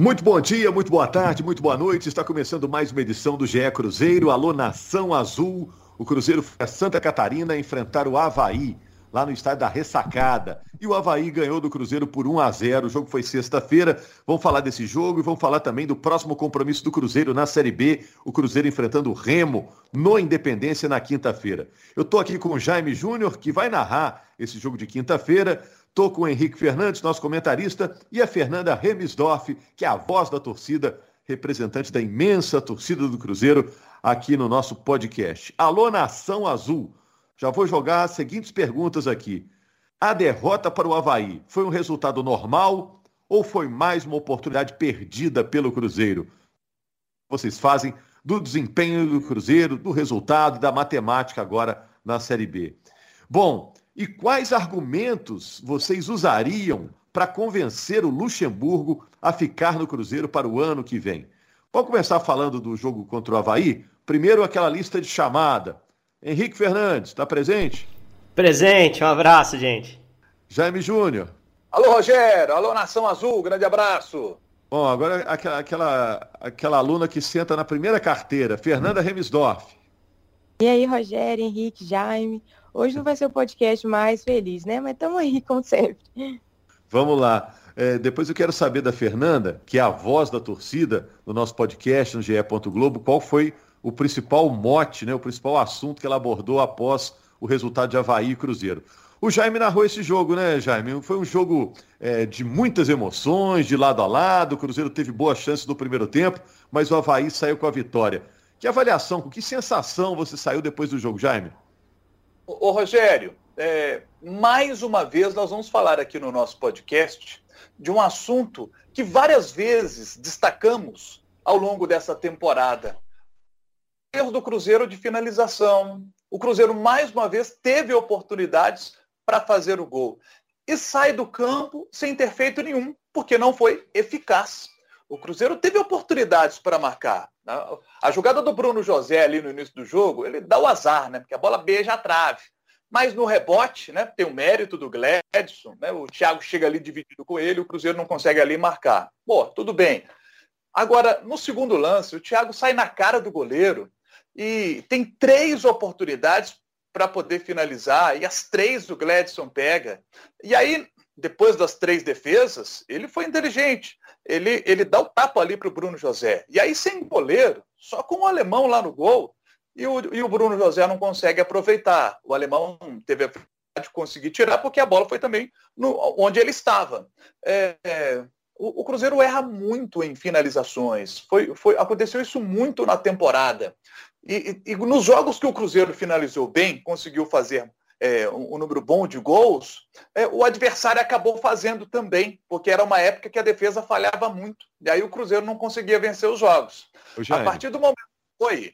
Muito bom dia, muito boa tarde, muito boa noite. Está começando mais uma edição do GE Cruzeiro. Alô, Nação Azul. O Cruzeiro foi a Santa Catarina enfrentar o Havaí, lá no estádio da Ressacada. E o Havaí ganhou do Cruzeiro por 1 a 0 O jogo foi sexta-feira. Vamos falar desse jogo e vamos falar também do próximo compromisso do Cruzeiro na Série B. O Cruzeiro enfrentando o Remo no Independência na quinta-feira. Eu estou aqui com o Jaime Júnior, que vai narrar esse jogo de quinta-feira. Estou com o Henrique Fernandes, nosso comentarista, e a Fernanda Remisdorf, que é a voz da torcida, representante da imensa torcida do Cruzeiro, aqui no nosso podcast. Alô, Nação Azul! Já vou jogar as seguintes perguntas aqui. A derrota para o Havaí foi um resultado normal ou foi mais uma oportunidade perdida pelo Cruzeiro? Vocês fazem do desempenho do Cruzeiro, do resultado, da matemática agora na Série B. Bom, e quais argumentos vocês usariam para convencer o Luxemburgo a ficar no Cruzeiro para o ano que vem? Vamos começar falando do jogo contra o Havaí? Primeiro, aquela lista de chamada. Henrique Fernandes, está presente? Presente, um abraço, gente. Jaime Júnior. Alô, Rogério. Alô, Nação Azul. Grande abraço. Bom, agora aquela, aquela, aquela aluna que senta na primeira carteira, Fernanda Remisdorf. E aí, Rogério, Henrique, Jaime. Hoje não vai ser o podcast mais feliz, né? Mas estamos aí, como sempre. Vamos lá. É, depois eu quero saber da Fernanda, que é a voz da torcida no nosso podcast no GE. Globo, qual foi o principal mote, né, o principal assunto que ela abordou após o resultado de Havaí e Cruzeiro. O Jaime narrou esse jogo, né, Jaime? Foi um jogo é, de muitas emoções, de lado a lado. O Cruzeiro teve boas chances no primeiro tempo, mas o Havaí saiu com a vitória. Que avaliação, com que sensação você saiu depois do jogo, Jaime? Ô, Rogério, é, mais uma vez nós vamos falar aqui no nosso podcast de um assunto que várias vezes destacamos ao longo dessa temporada. Erro do Cruzeiro de finalização. O Cruzeiro, mais uma vez, teve oportunidades para fazer o gol. E sai do campo sem ter feito nenhum, porque não foi eficaz. O Cruzeiro teve oportunidades para marcar. Né? A jogada do Bruno José ali no início do jogo, ele dá o azar, né? Porque a bola beija a trave. Mas no rebote, né, tem o mérito do Gladson, né? O Thiago chega ali dividido com ele, o Cruzeiro não consegue ali marcar. Pô, tudo bem. Agora, no segundo lance, o Thiago sai na cara do goleiro e tem três oportunidades para poder finalizar, e as três o Gladson pega. E aí, depois das três defesas, ele foi inteligente. Ele, ele dá o tapa ali para o Bruno José. E aí, sem goleiro, só com o alemão lá no gol, e o, e o Bruno José não consegue aproveitar. O alemão teve a de conseguir tirar, porque a bola foi também no, onde ele estava. É, é, o, o, Cruzeiro erra muito em finalizações. Foi, foi, aconteceu isso muito na temporada. E, e, e nos jogos que o Cruzeiro finalizou bem, conseguiu fazer é, um, um, número bom de gols, é, o adversário acabou fazendo também, porque era uma época que a defesa falhava muito. E aí o Cruzeiro não conseguia vencer os jogos. A partir do momento. Oi.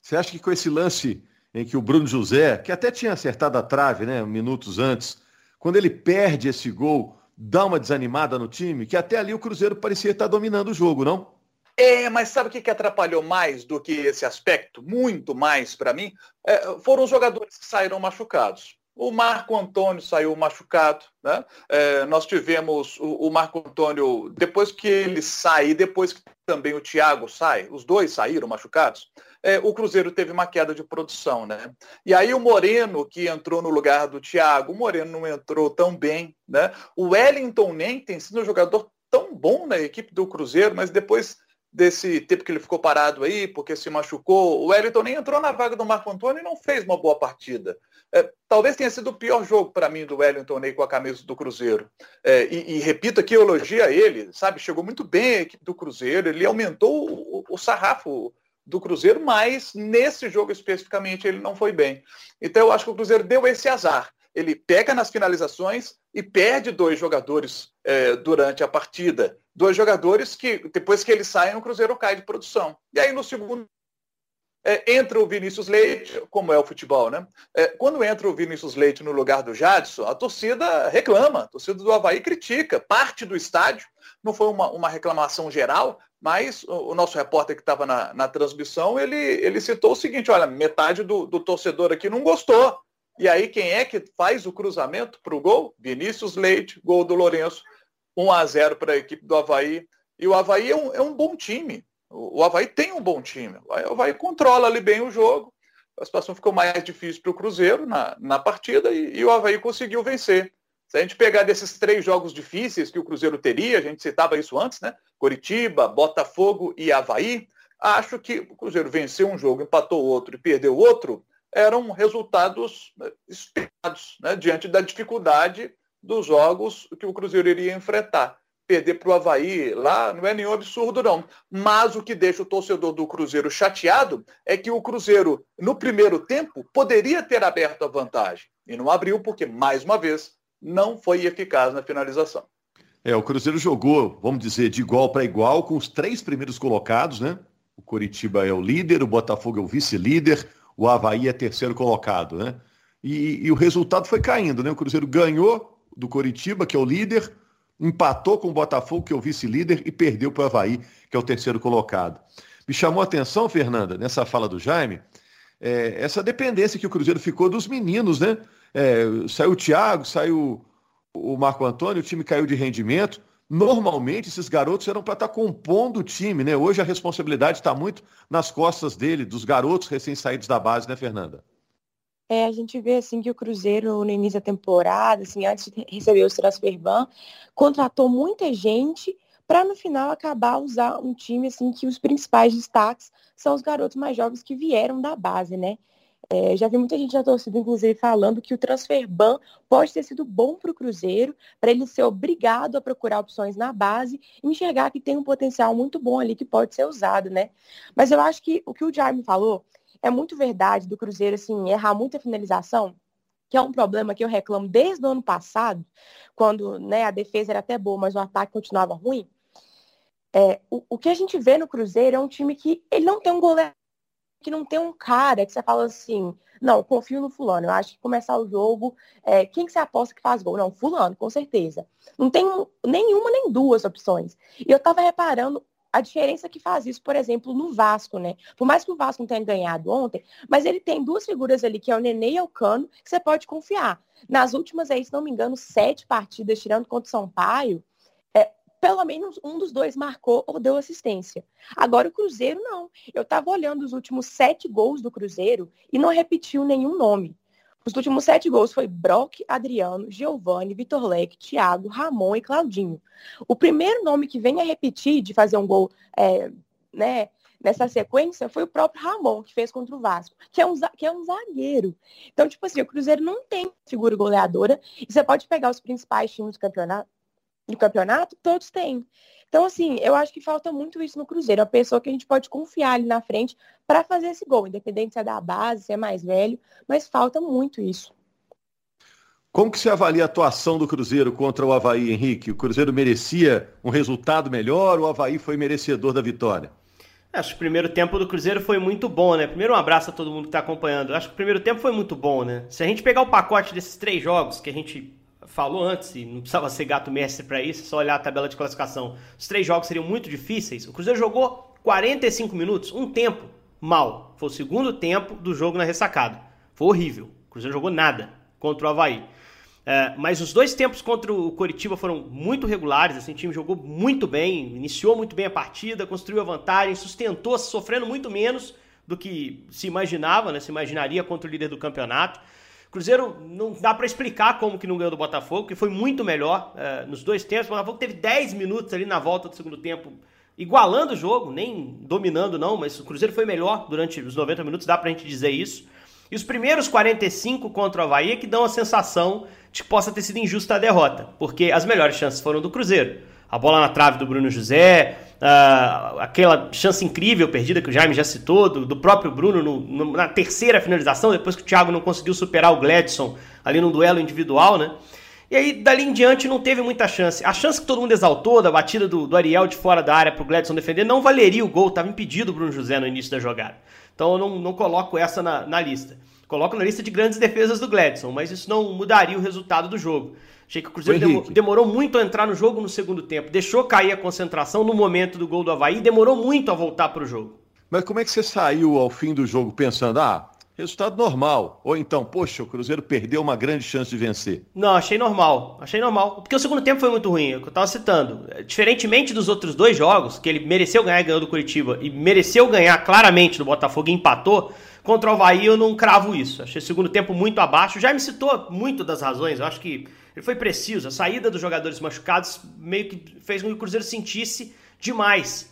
Você acha que com esse lance em que o Bruno José, que até tinha acertado a trave, né, minutos antes, quando ele perde esse gol, dá uma desanimada no time, que até ali o Cruzeiro parecia estar dominando o jogo, não? É, mas sabe o que, que atrapalhou mais do que esse aspecto? Muito mais para mim? É, foram os jogadores que saíram machucados. O Marco Antônio saiu machucado. Né? É, nós tivemos o, o, Marco Antônio, depois que ele sai, depois que também o Thiago sai, os dois saíram machucados, é, o Cruzeiro teve uma queda de produção. Né? E aí o Moreno, que entrou no lugar do Thiago, o Moreno não entrou tão bem. Né? O Wellington nem tem sido um jogador tão bom na equipe do Cruzeiro, mas depois desse tempo que ele ficou parado aí, porque se machucou. O Wellington nem entrou na vaga do Marco Antônio e não fez uma boa partida. É, talvez tenha sido o pior jogo para mim do Wellington aí com a camisa do Cruzeiro. É, e, e, repito aqui, elogia ele, sabe? Chegou muito bem a equipe do Cruzeiro, ele aumentou o, o sarrafo do Cruzeiro, mas nesse jogo especificamente ele não foi bem. Então eu acho que o Cruzeiro deu esse azar ele pega nas finalizações e perde dois jogadores é, durante a partida. Dois jogadores que, depois que eles saem, o Cruzeiro cai de produção. E aí, no segundo, é, entra o Vinícius Leite, como é o futebol, né? É, quando entra o Vinícius Leite no lugar do Jadson, a torcida reclama, a torcida do Havaí critica, parte do estádio. Não foi uma, uma reclamação geral, mas o, o nosso repórter que estava na, na, transmissão, ele, ele citou o seguinte, olha, metade do, do torcedor aqui não gostou e aí quem é que faz o cruzamento para o gol? Vinícius Leite, gol do Lourenço. 1 a 0 para a equipe do Havaí. E o Havaí é um, é um bom time. O, Havaí tem um bom time. O Havaí controla ali bem o jogo. A situação ficou mais difícil para o Cruzeiro na, na partida e, e o Havaí conseguiu vencer. Se a gente pegar desses três jogos difíceis que o Cruzeiro teria, a gente citava isso antes, né? Coritiba, Botafogo e Havaí, acho que o Cruzeiro venceu um jogo, empatou outro e perdeu outro, eram resultados né, esperados, né? diante da dificuldade dos jogos que o Cruzeiro iria enfrentar. Perder para o Havaí lá não é nenhum absurdo, não. Mas o que deixa o torcedor do Cruzeiro chateado é que o Cruzeiro, no primeiro tempo, poderia ter aberto a vantagem. E não abriu, porque, mais uma vez, não foi eficaz na finalização. É, o Cruzeiro jogou, vamos dizer, de igual para igual com os três primeiros colocados, né? O Coritiba é o líder, o Botafogo é o vice-líder, o Havaí é terceiro colocado, né? E, e, o resultado foi caindo, né? O Cruzeiro ganhou do Coritiba, que é o líder, empatou com o Botafogo, que é o vice-líder, e perdeu para o Havaí, que é o terceiro colocado. Me chamou a atenção, Fernanda, nessa fala do Jaime, é, essa dependência que o Cruzeiro ficou dos meninos, né? É, saiu o Thiago, saiu o Marco Antônio, o time caiu de rendimento. Normalmente esses garotos eram para estar tá compondo o time, né? Hoje a responsabilidade está muito nas costas dele, dos garotos recém-saídos da base, né, Fernanda? É, a gente vê assim que o Cruzeiro no início da temporada, assim, antes de receber o transfer ban, contratou muita gente para no final acabar usar um time assim que os principais destaques são os garotos mais jovens que vieram da base, né? É, já vi muita gente na torcida, inclusive, falando que o transfer ban pode ter sido bom para o Cruzeiro, para ele ser obrigado a procurar opções na base e enxergar que tem um potencial muito bom ali que pode ser usado, né? Mas eu acho que o que o Jaime falou é muito verdade do Cruzeiro, assim, errar muita finalização, que é um problema que eu reclamo desde o ano passado, quando né, a defesa era até boa, mas o ataque continuava ruim. É, o, o que a gente vê no Cruzeiro é um time que ele não tem um goleiro que não tem um cara que você fala assim, não, confio no fulano, eu acho que começar o jogo, é, quem que você aposta que faz gol? Não, fulano, com certeza. Não tem nenhuma nem duas opções. E eu tava reparando a diferença que faz isso, por exemplo, no Vasco, né? Por mais que o Vasco não tenha ganhado ontem, mas ele tem duas figuras ali, que é o Nenê e o Cano, que você pode confiar. Nas últimas aí, se não me engano, sete partidas, tirando contra o Sampaio, pelo menos um dos dois marcou ou deu assistência. Agora o Cruzeiro não. Eu estava olhando os últimos sete gols do Cruzeiro e não repetiu nenhum nome. Os últimos sete gols foi Brock, Adriano, Giovanni, Vitor Leque, Thiago, Ramon e Claudinho. O primeiro nome que vem a repetir de fazer um gol é, né, nessa sequência foi o próprio Ramon, que fez contra o Vasco, que é um, que é um zagueiro. Então, tipo assim, o Cruzeiro não tem figura goleadora. E você pode pegar os principais times do campeonato, do campeonato, todos têm. Então, assim, eu acho que falta muito isso no Cruzeiro. A pessoa que a gente pode confiar ali na frente para fazer esse gol, independente se é da base, se é mais velho, mas falta muito isso. Como que você avalia a atuação do Cruzeiro contra o Havaí, Henrique? O Cruzeiro merecia um resultado melhor, o Havaí foi merecedor da vitória? Acho que o primeiro tempo do Cruzeiro foi muito bom, né? Primeiro um abraço a todo mundo que está acompanhando. Acho que o primeiro tempo foi muito bom, né? Se a gente pegar o pacote desses três jogos que a gente falou antes, e não precisava ser gato mestre para isso, só olhar a tabela de classificação. Os três jogos seriam muito difíceis. O Cruzeiro jogou 45 minutos, um tempo mal. Foi o segundo tempo do jogo na ressacada. Foi horrível. O Cruzeiro jogou nada contra o Havaí. É, mas os dois tempos contra o Coritiba foram muito regulares, assim, o time jogou muito bem, iniciou muito bem a partida, construiu a vantagem, sustentou, sofrendo muito menos do que se imaginava, né, se imaginaria contra o líder do campeonato. Cruzeiro não dá para explicar como que não ganhou do Botafogo, que foi muito melhor uh, nos dois tempos. O Botafogo teve 10 minutos ali na volta do segundo tempo, igualando o jogo, nem dominando não, mas o Cruzeiro foi melhor durante os 90 minutos, dá pra gente dizer isso. E os primeiros 45 contra o Havaí é que dão a sensação de que possa ter sido injusta a derrota, porque as melhores chances foram do Cruzeiro. A bola na trave do Bruno José, Uh, aquela chance incrível perdida que o Jaime já citou, do, do próprio Bruno no, no, na terceira finalização, depois que o Thiago não conseguiu superar o Gladson ali no duelo individual, né? E aí, dali em diante, não teve muita chance. A chance que todo mundo exaltou, da batida do, do Ariel de fora da área pro Gladson defender, não valeria o gol, estava impedido o Bruno José no início da jogada. Então eu não, não coloco essa na, na lista. Coloco na lista de grandes defesas do Gladson, mas isso não mudaria o resultado do jogo. Achei que o Cruzeiro demorou muito a entrar no jogo no segundo tempo. Deixou cair a concentração no momento do gol do Havaí e demorou muito a voltar para o jogo. Mas como é que você saiu ao fim do jogo pensando, ah, resultado normal. Ou então, poxa, o Cruzeiro perdeu uma grande chance de vencer. Não, achei normal. Achei normal. Porque o segundo tempo foi muito ruim, é o que eu tava citando. Diferentemente dos outros dois jogos, que ele mereceu ganhar e ganhou do Curitiba, e mereceu ganhar claramente do Botafogo e empatou, contra o Havaí eu não cravo isso. Achei o segundo tempo muito abaixo. Já me citou muito das razões. Eu acho que ele foi preciso. A saída dos jogadores machucados meio que fez com que o Cruzeiro sentisse demais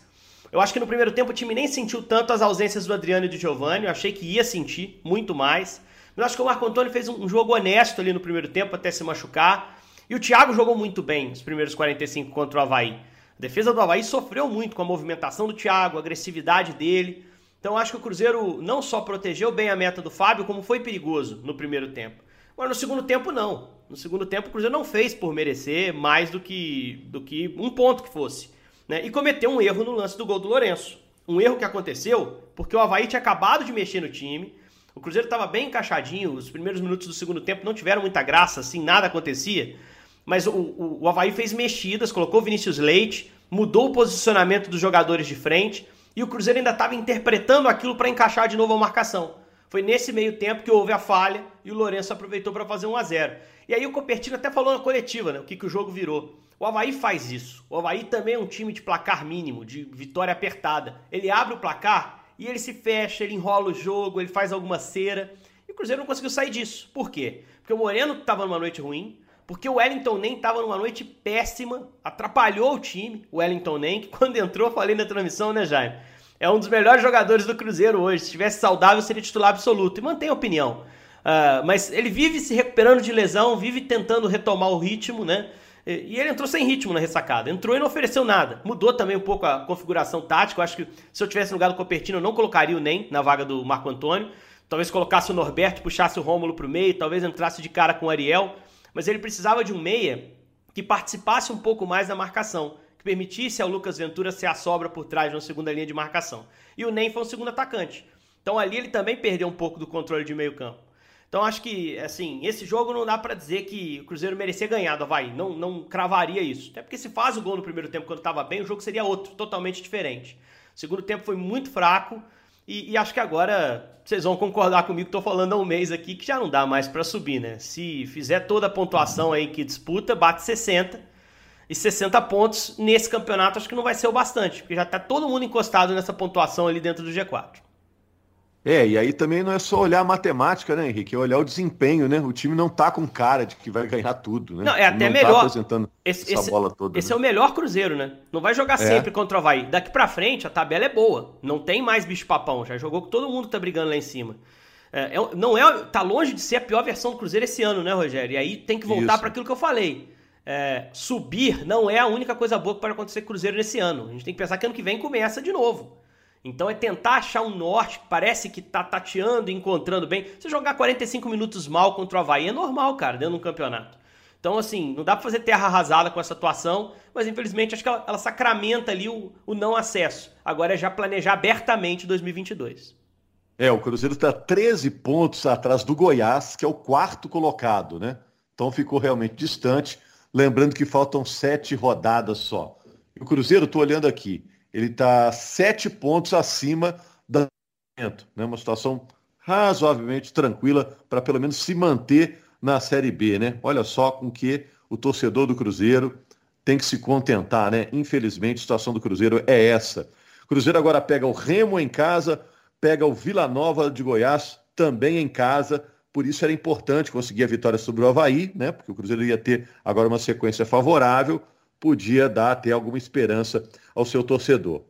eu acho que no primeiro tempo o time nem sentiu tanto as ausências do Adriano e do Giovanni. Eu achei que ia sentir muito mais. Mas acho que o Marco Antônio fez um jogo honesto ali no primeiro tempo até se machucar. E o Thiago jogou muito bem os primeiros 45 contra o Havaí. A defesa do Havaí sofreu muito com a movimentação do Thiago, a agressividade dele. Então acho que o Cruzeiro não só protegeu bem a meta do Fábio, como foi perigoso no primeiro tempo. Agora no segundo tempo não. No segundo tempo o Cruzeiro não fez por merecer mais do que, do que um ponto que fosse né, e cometeu um erro no lance do gol do Lourenço. Um erro que aconteceu porque o Havaí tinha acabado de mexer no time, o Cruzeiro estava bem encaixadinho, os primeiros minutos do segundo tempo não tiveram muita graça, assim, nada acontecia, mas o, o, o Havaí fez mexidas, colocou Vinícius Leite, mudou o posicionamento dos jogadores de frente, e o Cruzeiro ainda estava interpretando aquilo para encaixar de novo a marcação. Foi nesse meio tempo que houve a falha e o Lourenço aproveitou para fazer 1 a 0 E aí o Copertino até falou na coletiva, né, o que, que o jogo virou. O Havaí faz isso. O Havaí também é um time de placar mínimo, de vitória apertada. Ele abre o placar e ele se fecha, ele enrola o jogo, ele faz alguma cera. E o Cruzeiro não conseguiu sair disso. Por quê? Porque o Moreno estava numa noite ruim, porque o Wellington nem estava numa noite péssima, atrapalhou o time, o Wellington nem, que quando entrou, falei na transmissão, né, Jaime? É um dos melhores jogadores do Cruzeiro hoje. Se estivesse saudável, seria titular absoluto. E mantém a opinião. Uh, mas ele vive se recuperando de lesão, vive tentando retomar o ritmo, né? E ele entrou sem ritmo na ressacada. Entrou e não ofereceu nada. Mudou também um pouco a configuração tática. Eu acho que se eu tivesse no lugar do Copertino, eu não colocaria o NEM na vaga do Marco Antônio. Talvez colocasse o Norberto, puxasse o Rômulo para o meio, talvez entrasse de cara com o Ariel. Mas ele precisava de um meia que participasse um pouco mais da marcação, que permitisse ao Lucas Ventura ser a sobra por trás uma segunda linha de marcação. E o NEM foi um segundo atacante. Então ali ele também perdeu um pouco do controle de meio campo. Então acho que, assim, esse jogo não dá para dizer que o Cruzeiro merecia ganhar do Havaí. Não, não cravaria isso. Até porque se faz o gol no primeiro tempo quando estava bem, o jogo seria outro, totalmente diferente. O segundo tempo foi muito fraco e, e acho que agora vocês vão concordar comigo estou falando há um mês aqui que já não dá mais para subir, né? Se fizer toda a pontuação aí que disputa, bate 60 e 60 pontos nesse campeonato acho que não vai ser o bastante, porque já está todo mundo encostado nessa pontuação ali dentro do G4. É, e aí também não é só olhar a matemática, né, Henrique? É olhar o desempenho, né? O time não tá com cara de que vai ganhar tudo, né? Não, é até não tá melhor. Tá apresentando esse, essa esse, bola toda. Esse né? é o melhor Cruzeiro, né? Não vai jogar é. sempre contra o Havaí. Daqui pra frente, a tabela é boa. Não tem mais bicho-papão. Já jogou com todo mundo tá brigando lá em cima. É, é, não é, tá longe de ser a pior versão do Cruzeiro esse ano, né, Rogério? E aí tem que voltar para aquilo que eu falei. É, subir não é a única coisa boa que pode acontecer com o Cruzeiro nesse ano. A gente tem que pensar que ano que vem começa de novo. Então é tentar achar um norte que parece que tá tateando, encontrando bem. Você jogar 45 minutos mal contra o Havaí é normal, cara, dentro de um campeonato. Então, assim, não dá pra fazer terra arrasada com essa atuação, mas infelizmente acho que ela, ela sacramenta ali o, o, não acesso. Agora é já planejar abertamente 2022. É, o Cruzeiro está 13 pontos atrás do Goiás, que é o quarto colocado, né? Então ficou realmente distante. Lembrando que faltam sete rodadas só. o Cruzeiro, estou olhando aqui, ele está sete pontos acima da né? Uma situação razoavelmente tranquila para pelo menos se manter na Série B, né? Olha só com que o torcedor do Cruzeiro tem que se contentar, né? Infelizmente, a situação do Cruzeiro é essa. Cruzeiro agora pega o Remo em casa, pega o Vila Nova de Goiás também em casa. Por isso era importante conseguir a vitória sobre o Havaí, né? Porque o Cruzeiro ia ter agora uma sequência favorável podia dar até alguma esperança ao seu torcedor.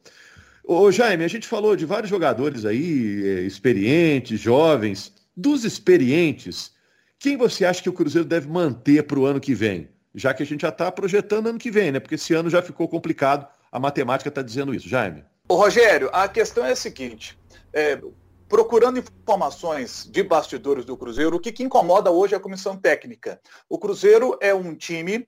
Ô Jaime, a gente falou de vários jogadores aí, é, experientes, jovens. Dos experientes, quem você acha que o Cruzeiro deve manter para o ano que vem? Já que a gente já está projetando ano que vem, né? Porque esse ano já ficou complicado, a matemática está dizendo isso. Jaime. Ô Rogério, a questão é a seguinte. É, procurando informações de bastidores do Cruzeiro, o que, que incomoda hoje é a comissão técnica. O Cruzeiro é um time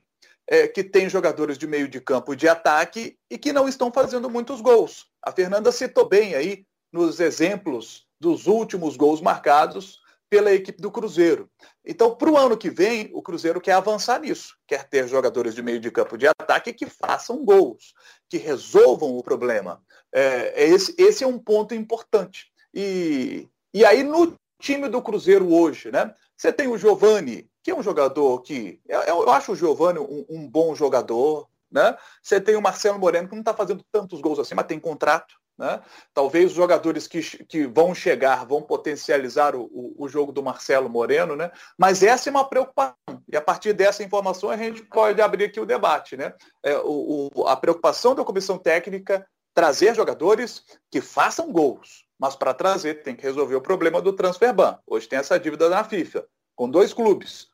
é, que tem jogadores de meio de campo de ataque e que não estão fazendo muitos gols. A Fernanda citou bem aí nos exemplos dos últimos gols marcados pela equipe do Cruzeiro. Então, para o ano que vem, o Cruzeiro quer avançar nisso, quer ter jogadores de meio de campo de ataque que façam gols, que resolvam o problema. É, é esse, esse é um ponto importante. E, e aí, no time do Cruzeiro hoje, né? Você tem o Giovani, que é um jogador que. Eu, eu acho o Giovani um, um, bom jogador, né? Você tem o Marcelo Moreno, que não está fazendo tantos gols assim, mas tem contrato. Né? Talvez os jogadores que, que vão chegar vão potencializar o, o, o, jogo do Marcelo Moreno, né? mas essa é uma preocupação. E a partir dessa informação a gente pode abrir aqui o debate. Né? É, o, o, a preocupação da comissão técnica trazer jogadores que façam gols. Mas para trazer tem que resolver o problema do transfer ban. Hoje tem essa dívida na FIFA, com dois clubes.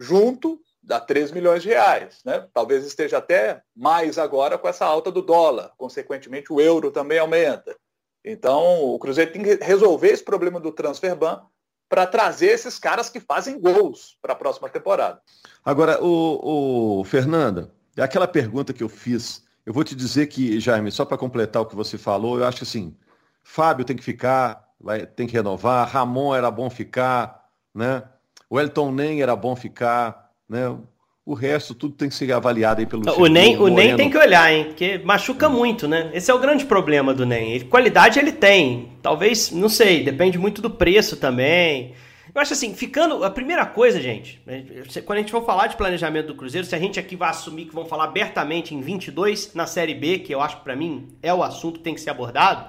Junto dá 3 milhões de reais. Né? Talvez esteja até mais agora com essa alta do dólar. Consequentemente, o euro também aumenta. Então, o Cruzeiro tem que resolver esse problema do transfer ban para trazer esses caras que fazem gols para a próxima temporada. Agora, o, o Fernanda, aquela pergunta que eu fiz. Eu vou te dizer que, Jaime, só para completar o que você falou, eu acho assim, Fábio tem que ficar, vai, tem que renovar, Ramon era bom ficar, né? O Elton Nem era bom ficar, né? O resto, tudo tem que ser avaliado aí pelo O NEM, o NEM tem que olhar, hein? Porque machuca muito, né? Esse é o grande problema do NEM. qualidade ele tem. Talvez, não sei, depende muito do preço também. Eu acho assim, ficando. A primeira coisa, gente, quando a gente for falar de planejamento do Cruzeiro, se a gente aqui vai assumir que vão falar abertamente em 22 na Série B, que eu acho que para mim é o assunto que tem que ser abordado,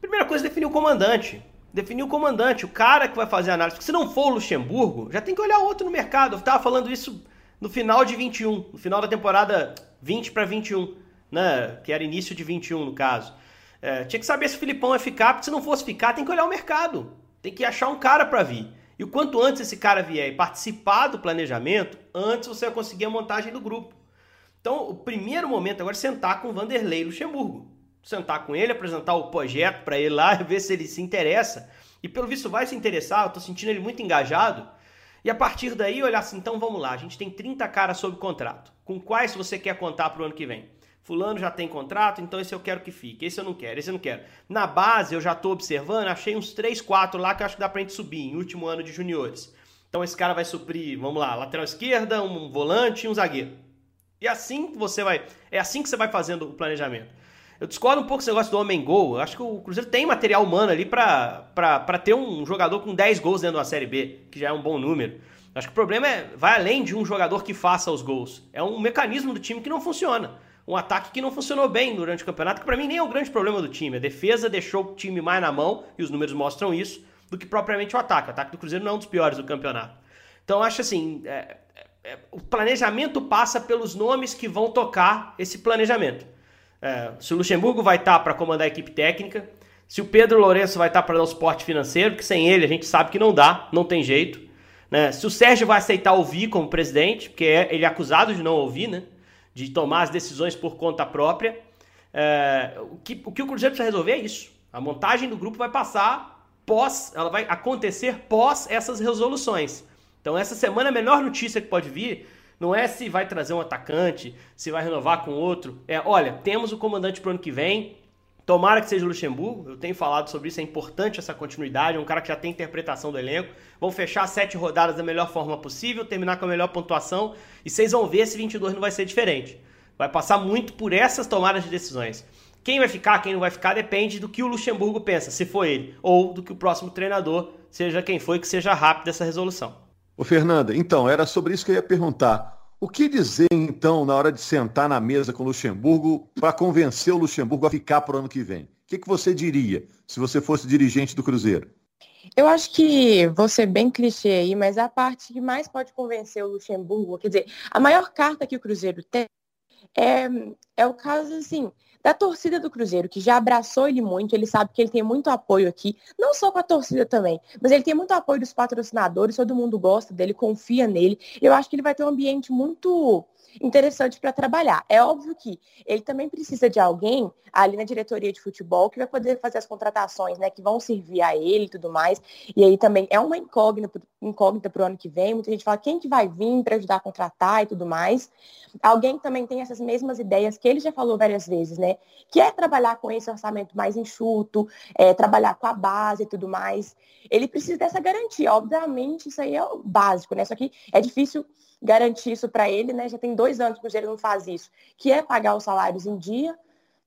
primeira coisa é definir o comandante definir o comandante, o cara que vai fazer a análise. Porque se não for o Luxemburgo, já tem que olhar outro no mercado. Eu estava falando isso no final de 21, no final da temporada 20 para 21, né? que era início de 21 no caso. É, tinha que saber se o Filipão ia ficar, porque se não fosse ficar, tem que olhar o mercado. Tem que achar um cara para vir. E o quanto antes esse cara vier e participar do planejamento, antes você vai conseguir a montagem do grupo. Então, o primeiro momento agora é sentar com o Vanderlei Luxemburgo sentar com ele, apresentar o projeto para ele lá, ver se ele se interessa. E pelo visto vai se interessar, eu tô sentindo ele muito engajado. E a partir daí olhar assim, então vamos lá, a gente tem 30 caras sob contrato. Com quais você quer contar para o ano que vem? Fulano já tem contrato, então esse eu quero que fique. Esse eu não quero, esse eu não quero. Na base, eu já estou observando, achei uns 3, 4 lá que eu acho que dá pra gente subir em último ano de juniores. Então esse cara vai suprir, vamos lá, lateral esquerda, um volante e um zagueiro. E assim você vai, é assim que você vai fazendo o planejamento. Eu discordo um pouco esse negócio do homem gol. Eu acho que o Cruzeiro tem material humano ali para ter um jogador com 10 gols dentro da Série B, que já é um bom número. Eu acho que o problema é vai além de um jogador que faça os gols. É um mecanismo do time que não funciona. Um ataque que não funcionou bem durante o campeonato, que para mim nem é o grande problema do time. A defesa deixou o time mais na mão, e os números mostram isso, do que propriamente o ataque. O ataque do Cruzeiro não é um dos piores do campeonato. Então acho assim, é, é, é o planejamento passa pelos nomes que vão tocar esse planejamento. É, se o Luxemburgo vai estar tá para comandar a equipe técnica, se o Pedro Lourenço vai estar tá para dar o suporte financeiro, que sem ele a gente sabe que não dá, não tem jeito. Né? Se o Sérgio vai aceitar ouvir como presidente, porque é, ele é acusado de não ouvir, né? de tomar as decisões por conta própria. É, o, que, o que o Cruzeiro precisa resolver é isso. A montagem do grupo vai passar pós, ela vai acontecer pós essas resoluções. Então essa semana a melhor notícia que pode vir não é se vai trazer um atacante, se vai renovar com outro. É, olha, temos o comandante pro ano que vem. Tomara que seja o Luxemburgo. Eu tenho falado sobre isso, é importante essa continuidade. É um cara que já tem interpretação do elenco. Vão fechar sete rodadas da melhor forma possível, terminar com a melhor pontuação. E vocês vão ver se 22 não vai ser diferente. Vai passar muito por essas tomadas de decisões. Quem vai ficar, quem não vai ficar, depende do que o Luxemburgo pensa, se for ele, ou do que o próximo treinador, seja quem for, que seja rápido essa resolução. Ô Fernanda, então, era sobre isso que eu ia perguntar. O que dizer, então, na hora de sentar na mesa com o Luxemburgo para convencer o Luxemburgo a ficar para o ano que vem? O que, que você diria se você fosse dirigente do Cruzeiro? Eu acho que ser bem clichê aí, mas a parte que mais pode convencer o Luxemburgo, quer dizer, a maior carta que o Cruzeiro tem é, é o caso, assim, da torcida do Cruzeiro, que já abraçou ele muito, ele sabe que ele tem muito apoio aqui, não só com a torcida também, mas ele tem muito apoio dos patrocinadores, todo mundo gosta dele, confia nele. Eu acho que ele vai ter um ambiente muito interessante para trabalhar. É óbvio que ele também precisa de alguém ali na diretoria de futebol que vai poder fazer as contratações, né, que vão servir a ele e tudo mais. E aí também é uma incógnita, incógnita para o ano que vem. Muita gente fala quem que vai vir para ajudar a contratar e tudo mais. Alguém também tem essas mesmas ideias que ele já falou várias vezes, né, que é trabalhar com esse orçamento mais enxuto, é, trabalhar com a base e tudo mais. Ele precisa dessa garantia. Obviamente, isso aí é o básico, né? Só que é difícil garantir isso para ele, né? Já tem dois anos que o Cruzeiro não faz isso, que é pagar os salários em dia.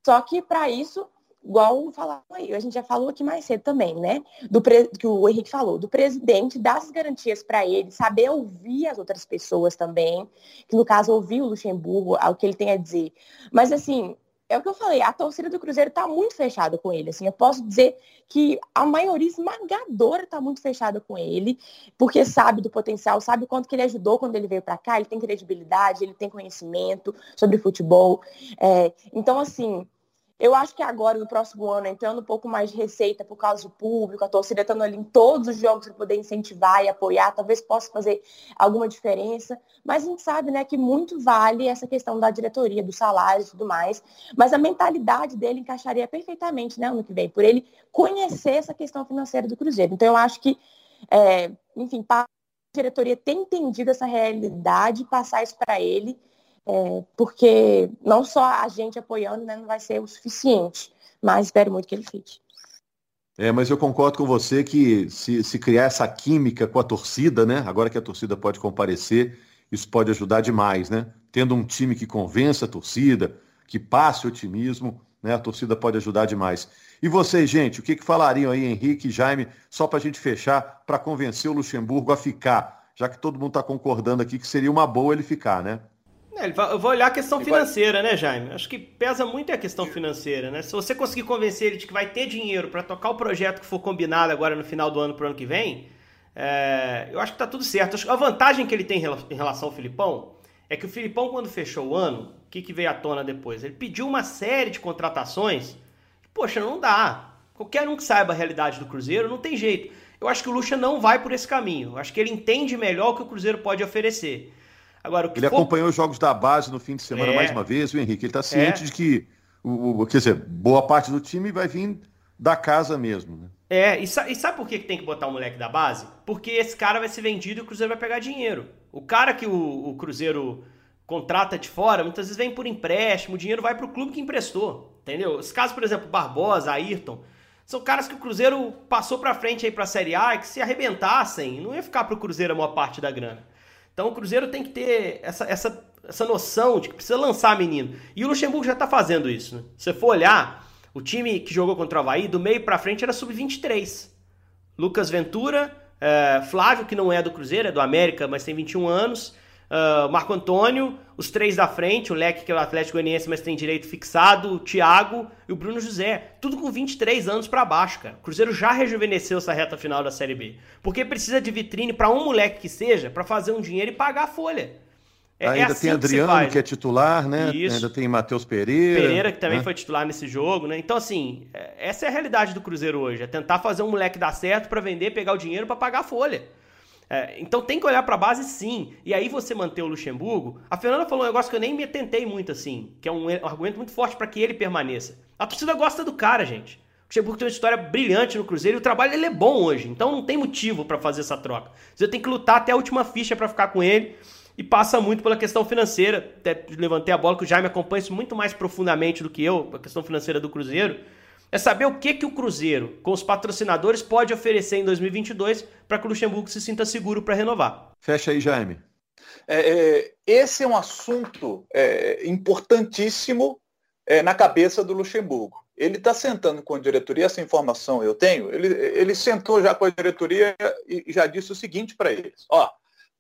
Só que para isso igual falar aí, a gente já falou aqui mais cedo também, né? Do que o Henrique falou, do presidente dar as garantias para ele, saber ouvir as outras pessoas também, que no caso ouvir o Luxemburgo, o que ele tem a dizer. Mas assim, é o que eu falei, a torcida do Cruzeiro está muito fechada com ele. Assim, eu posso dizer que a maioria esmagadora está muito fechada com ele, porque sabe do potencial, sabe o quanto que ele ajudou quando ele veio para cá, ele tem credibilidade, ele tem conhecimento sobre futebol. É, então, assim, eu acho que agora, no próximo ano, entrando um pouco mais de receita por causa do público, a torcida estando ali em todos os jogos para poder incentivar e apoiar, talvez possa fazer alguma diferença. Mas a gente sabe né, que muito vale essa questão da diretoria, do salário e tudo mais. Mas a mentalidade dele encaixaria perfeitamente né, ano que vem, por ele conhecer essa questão financeira do Cruzeiro. Então eu acho que, é, enfim, a diretoria tem entendido essa realidade, passar isso para ele é, porque não só a gente apoiando né, não vai ser o suficiente, mas espero muito que ele fique. É, mas eu concordo com você que se, se criar essa química com a torcida, né? Agora que a torcida pode comparecer, isso pode ajudar demais, né? Tendo um time que convença a torcida, que passe otimismo, né? A torcida pode ajudar demais. E vocês, gente, o que, que falariam aí, Henrique e Jaime, só para a gente fechar, para convencer o Luxemburgo a ficar, já que todo mundo está concordando aqui que seria uma boa ele ficar, né? É, eu vou olhar a questão financeira, né, Jaime? Acho que pesa muito a questão financeira, né? Se você conseguir convencer ele de que vai ter dinheiro para tocar o projeto que for combinado agora no final do ano para o ano que vem, é, eu acho que tá tudo certo. A vantagem que ele tem em relação ao Filipão é que o Filipão, quando fechou o ano, o que, que veio à tona depois? Ele pediu uma série de contratações. Poxa, não dá. Qualquer um que saiba a realidade do Cruzeiro, não tem jeito. Eu acho que o Lucha não vai por esse caminho. Eu acho que ele entende melhor o que o Cruzeiro pode oferecer. Agora, ele for... acompanhou os jogos da base no fim de semana é. mais uma vez, o Henrique. Ele está ciente é. de que, o, o, quer dizer, boa parte do time vai vir da casa mesmo. Né? É, e, sa e sabe por que tem que botar o moleque da base? Porque esse cara vai ser vendido e o Cruzeiro vai pegar dinheiro. O cara que o, o Cruzeiro contrata de fora, muitas vezes vem por empréstimo, o dinheiro vai para o clube que emprestou, entendeu? Os casos, por exemplo, Barbosa, Ayrton, são caras que o Cruzeiro passou para frente aí para a Série A e que se arrebentassem, não ia ficar para o Cruzeiro a maior parte da grana. Então o Cruzeiro tem que ter essa, essa, essa noção de que precisa lançar menino. E o Luxemburgo já está fazendo isso. Né? Se você for olhar, o time que jogou contra o Havaí, do meio para frente era sub-23. Lucas Ventura, é, Flávio, que não é do Cruzeiro, é do América, mas tem 21 anos. Uh, Marco Antônio, os três da frente, o Leque, que é o Atlético Goianiense, mas tem direito fixado, o Thiago e o Bruno José. Tudo com 23 anos para baixo, cara. O Cruzeiro já rejuvenesceu essa reta final da Série B. Porque precisa de vitrine para um moleque que seja, para fazer um dinheiro e pagar a folha. É, é Ainda é assim tem Adriano, que, que, é titular, né? Isso. Ainda tem Matheus Pereira. Pereira, que também né? foi titular nesse jogo, né? Então, assim, é, essa é a realidade do Cruzeiro hoje. É tentar fazer um moleque dar certo para vender, pegar o dinheiro para pagar a folha. É, então tem que olhar para a base sim. E aí você manter o Luxemburgo. A Fernanda falou um negócio que eu nem me atentei muito assim, que é um argumento muito forte para que ele permaneça. A torcida gosta do cara, gente. O Luxemburgo tem uma história brilhante no Cruzeiro e o trabalho dele é bom hoje. Então não tem motivo para fazer essa troca. Você tem que lutar até a última ficha para ficar com ele. E passa muito pela questão financeira. Até levantei a bola que o Jaime acompanha isso muito mais profundamente do que eu, a questão financeira do Cruzeiro é saber o que, que o Cruzeiro, com os patrocinadores, pode oferecer em 2022 para que o Luxemburgo se sinta seguro para renovar. Fecha aí, Jaime. É, é, esse é um assunto é, importantíssimo é, na cabeça do Luxemburgo. Ele está sentando com a diretoria, essa informação eu tenho, ele, ele sentou já com a diretoria e já disse o seguinte para eles, ó,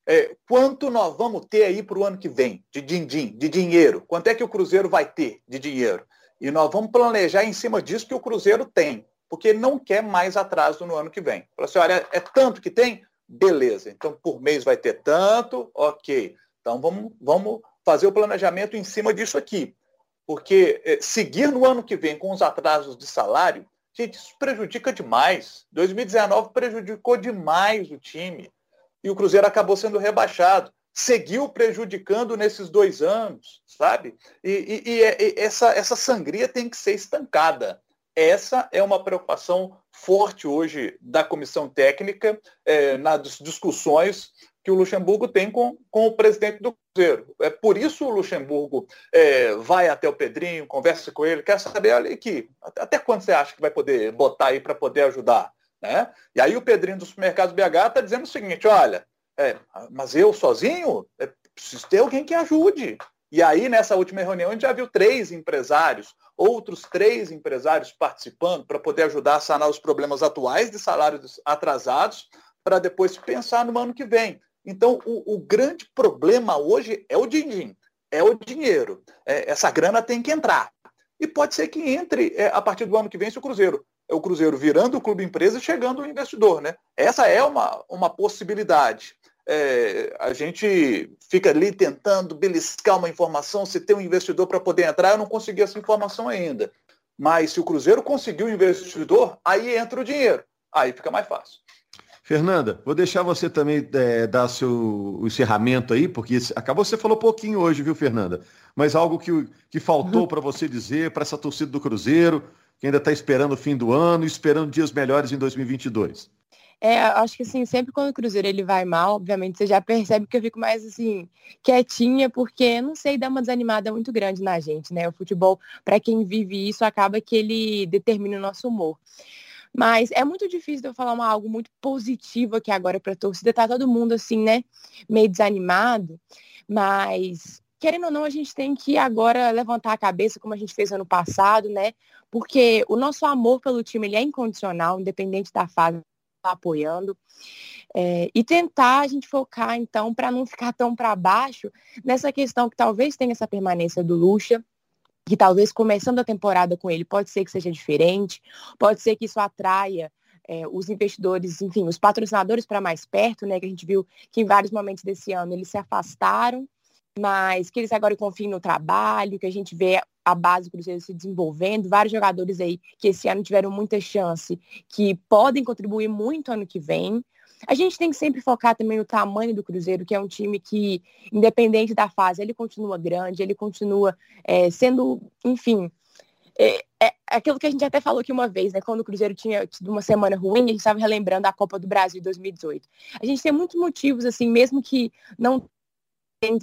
é, quanto nós vamos ter aí para o ano que vem de din-din, de dinheiro? Quanto é que o Cruzeiro vai ter de dinheiro? E nós vamos planejar em cima disso que o Cruzeiro tem, porque ele não quer mais atraso no ano que vem. Fala assim, olha, é tanto que tem? Beleza. Então, por mês vai ter tanto, ok. Então, vamos, vamos fazer o planejamento em cima disso aqui. Porque é, seguir no ano que vem com os atrasos de salário, gente, isso prejudica demais. 2019 prejudicou demais o time. E o Cruzeiro acabou sendo rebaixado seguiu prejudicando nesses dois anos, sabe? E, e, e, e, essa, essa sangria tem que ser estancada. Essa é uma preocupação forte hoje da comissão técnica é, nas discussões que o Luxemburgo tem com, com o presidente do Cruzeiro. É por isso o Luxemburgo é, vai até o Pedrinho, conversa com ele, quer saber, olha aqui, até, quando você acha que vai poder botar aí para poder ajudar? Né? E aí o Pedrinho do Supermercados BH está dizendo o seguinte, olha, é, mas eu sozinho é, preciso ter alguém que ajude. E aí, nessa última reunião, a gente já viu três empresários, outros três empresários participando para poder ajudar a sanar os problemas atuais de salários atrasados, para depois pensar no ano que vem. Então, o, o grande problema hoje é o din-din, é o dinheiro. É, essa grana tem que entrar. E pode ser que entre é, a partir do ano que vem se o Cruzeiro. É o Cruzeiro virando o clube empresa e chegando o investidor. Né? Essa é uma, uma possibilidade é, a gente fica ali tentando beliscar uma informação, se tem um investidor para poder entrar, eu não consegui essa informação ainda. Mas se o Cruzeiro conseguiu um investidor, aí entra o dinheiro. Aí fica mais fácil. Fernanda, vou deixar você também é, dar seu o encerramento aí, porque acabou você falou pouquinho hoje, viu, Fernanda? Mas algo que, que faltou para você dizer para essa torcida do Cruzeiro, que ainda está esperando o fim do ano e esperando dias melhores em 2022. É, acho que assim, sempre quando o Cruzeiro ele vai mal, obviamente você já percebe que eu fico mais assim, quietinha, porque, não sei, dá uma desanimada muito grande na gente, né? O futebol, para quem vive isso, acaba que ele determina o nosso humor. Mas é muito difícil eu falar uma, algo muito positivo aqui agora para a torcida. Tá todo mundo assim, né? Meio desanimado. Mas, querendo ou não, a gente tem que agora levantar a cabeça, como a gente fez ano passado, né? Porque o nosso amor pelo time ele é incondicional, independente da fase apoiando. É, e tentar a gente focar, então, para não ficar tão para baixo nessa questão que talvez tenha essa permanência do Lucha, que talvez começando a temporada com ele pode ser que seja diferente, pode ser que isso atraia é, os investidores, enfim, os patrocinadores para mais perto, né? Que a gente viu que em vários momentos desse ano eles se afastaram mas que eles agora confiem no trabalho, que a gente vê a base do Cruzeiro se desenvolvendo, vários jogadores aí que esse ano tiveram muita chance, que podem contribuir muito ano que vem. A gente tem que sempre focar também no tamanho do Cruzeiro, que é um time que, independente da fase, ele continua grande, ele continua é, sendo, enfim, é, é, aquilo que a gente até falou aqui uma vez, né? Quando o Cruzeiro tinha tido uma semana ruim, a gente estava relembrando a Copa do Brasil de 2018. A gente tem muitos motivos, assim, mesmo que não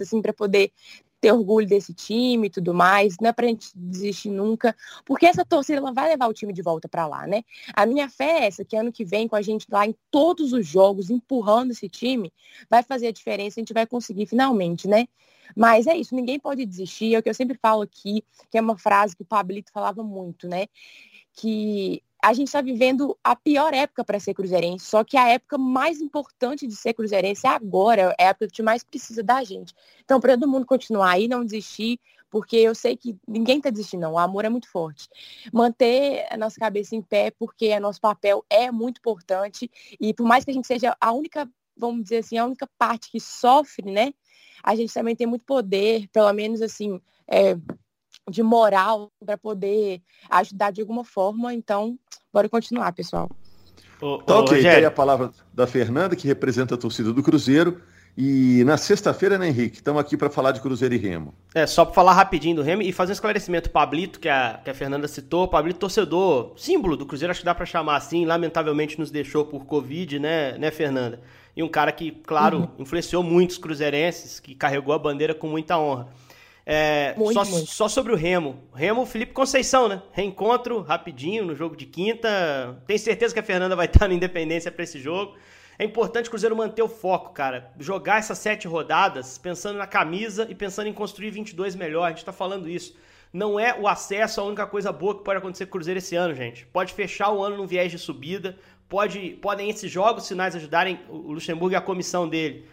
assim, para poder ter orgulho desse time e tudo mais, não é pra gente desistir nunca, porque essa torcida ela vai levar o time de volta para lá, né? A minha fé é essa, que ano que vem com a gente lá em todos os jogos, empurrando esse time, vai fazer a diferença, a gente vai conseguir finalmente, né? Mas é isso, ninguém pode desistir, é o que eu sempre falo aqui, que é uma frase que o Pablito falava muito, né? Que a gente está vivendo a pior época para ser cruzeirense, só que a época mais importante de ser cruzeirense é agora, é a época que mais precisa da gente. Então, para todo mundo continuar aí, não desistir, porque eu sei que ninguém está desistindo, não. O amor é muito forte. Manter a nossa cabeça em pé, porque o nosso papel é muito importante, e por mais que a gente seja a única, vamos dizer assim, a única parte que sofre, né? A gente também tem muito poder, pelo menos assim, é, de moral para poder ajudar de alguma forma. Então, bora continuar, pessoal. Ô, tá ok, tem a palavra da Fernanda, que representa a torcida do Cruzeiro. E na sexta-feira, né, Henrique? Estamos aqui para falar de Cruzeiro e Remo. É, só para falar rapidinho do Remo e fazer um esclarecimento. O Pablito, que a, que a Fernanda citou, Pablito torcedor, símbolo do Cruzeiro, acho que dá para chamar assim, lamentavelmente nos deixou por Covid, né, né Fernanda? E um cara que, claro, uhum. influenciou muitos cruzeirenses, que carregou a bandeira com muita honra. É, muito, só, muito. só, sobre o Remo. Remo, Felipe Conceição, né? Reencontro rapidinho no jogo de quinta. Tenho certeza que a Fernanda vai estar na Independência para esse jogo. É importante o Cruzeiro manter o foco, cara. Jogar essas sete rodadas pensando na camisa e pensando em construir 22 melhor. A gente tá falando isso. Não é o acesso a única coisa boa que pode acontecer com o Cruzeiro esse ano, gente. Pode fechar o ano num viés de subida. Pode, podem esses jogos sinais ajudarem o Luxemburgo e a comissão dele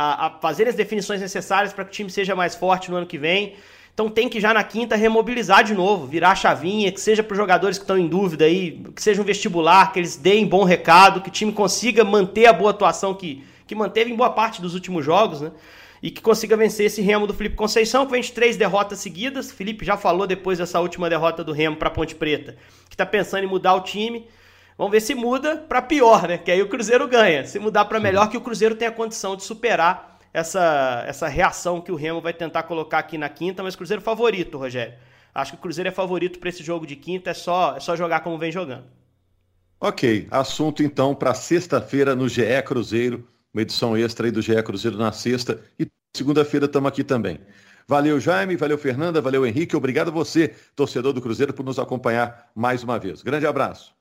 a, a fazer as definições necessárias para que o time seja mais forte no ano que vem. Então tem que já na quinta remobilizar de novo, virar a chavinha, que seja para os jogadores que estão em dúvida aí, que seja um vestibular, que eles deem bom recado, que o time consiga manter a boa atuação que, que manteve em boa parte dos últimos jogos, né? E que consiga vencer esse Remo do Felipe Conceição, que vem de três derrotas seguidas. O Felipe já falou depois dessa última derrota do Remo para Ponte Preta, que está pensando em mudar o time. Vamos ver se muda para pior, né? Que aí o Cruzeiro ganha. Se mudar para melhor, que o Cruzeiro tenha condição de superar essa, essa reação que o Remo vai tentar colocar aqui na quinta. Mas Cruzeiro favorito, Rogério. Acho que o Cruzeiro é favorito para esse jogo de quinta. É só, é só jogar como vem jogando. Ok. Assunto então para sexta-feira no GE Cruzeiro. Uma edição extra aí do GE Cruzeiro na sexta. E segunda-feira estamos aqui também. Valeu, Jaime, valeu, Fernanda, valeu, Henrique. Obrigado a você, torcedor do Cruzeiro, por nos acompanhar mais uma vez. Grande abraço.